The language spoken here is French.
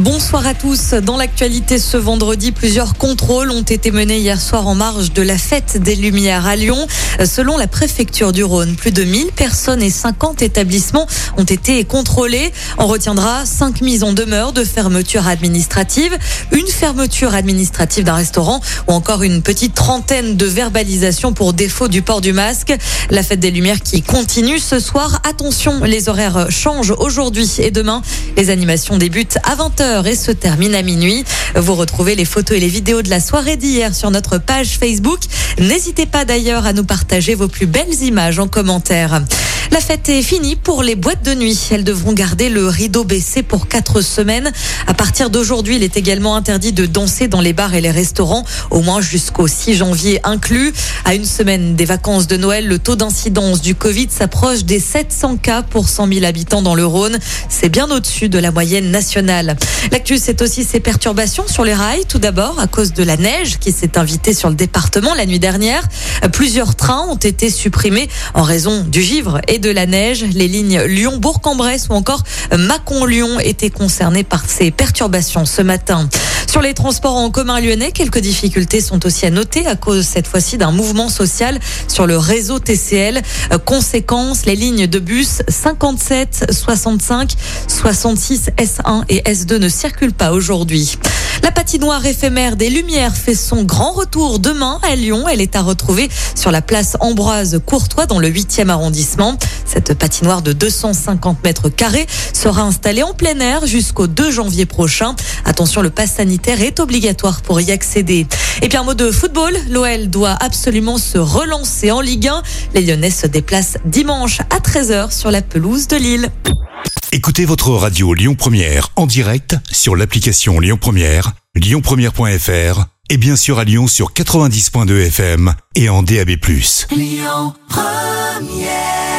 Bonsoir à tous. Dans l'actualité ce vendredi, plusieurs contrôles ont été menés hier soir en marge de la fête des Lumières à Lyon. Selon la préfecture du Rhône, plus de 1000 personnes et 50 établissements ont été contrôlés. On retiendra 5 mises en demeure de fermeture administrative, une fermeture administrative d'un restaurant ou encore une petite trentaine de verbalisations pour défaut du port du masque. La fête des Lumières qui continue ce soir. Attention, les horaires changent aujourd'hui et demain. Les animations débutent à 20h et se termine à minuit. Vous retrouvez les photos et les vidéos de la soirée d'hier sur notre page Facebook. N'hésitez pas d'ailleurs à nous partager vos plus belles images en commentaire. La fête est finie pour les boîtes de nuit. Elles devront garder le rideau baissé pour quatre semaines. À partir d'aujourd'hui, il est également interdit de danser dans les bars et les restaurants, au moins jusqu'au 6 janvier inclus. À une semaine des vacances de Noël, le taux d'incidence du Covid s'approche des 700 cas pour 100 000 habitants dans le Rhône. C'est bien au-dessus de la moyenne nationale. L'actu, c'est aussi ces perturbations sur les rails. Tout d'abord, à cause de la neige qui s'est invitée sur le département la nuit dernière. Plusieurs trains ont été supprimés en raison du givre et de la neige. Les lignes Lyon-Bourg-en-Bresse ou encore Mâcon-Lyon étaient concernées par ces perturbations ce matin. Sur les transports en commun lyonnais, quelques difficultés sont aussi à noter à cause cette fois-ci d'un mouvement social sur le réseau TCL. Conséquence, les lignes de bus 57, 65, 66, S1 et S2 ne circulent pas aujourd'hui. La patinoire éphémère des Lumières fait son grand retour demain à Lyon. Elle est à retrouver sur la place Ambroise Courtois dans le 8e arrondissement. Cette patinoire de 250 mètres carrés sera installée en plein air jusqu'au 2 janvier prochain. Attention, le pass sanitaire est obligatoire pour y accéder. Et puis un mot de football, l'OL doit absolument se relancer en Ligue 1. Les Lyonnais se déplacent dimanche à 13h sur la pelouse de Lille. Écoutez votre radio Lyon Première en direct sur l'application Lyon Première, lyonpremière.fr et bien sûr à Lyon sur 90.2 FM et en DAB+. Lyon Première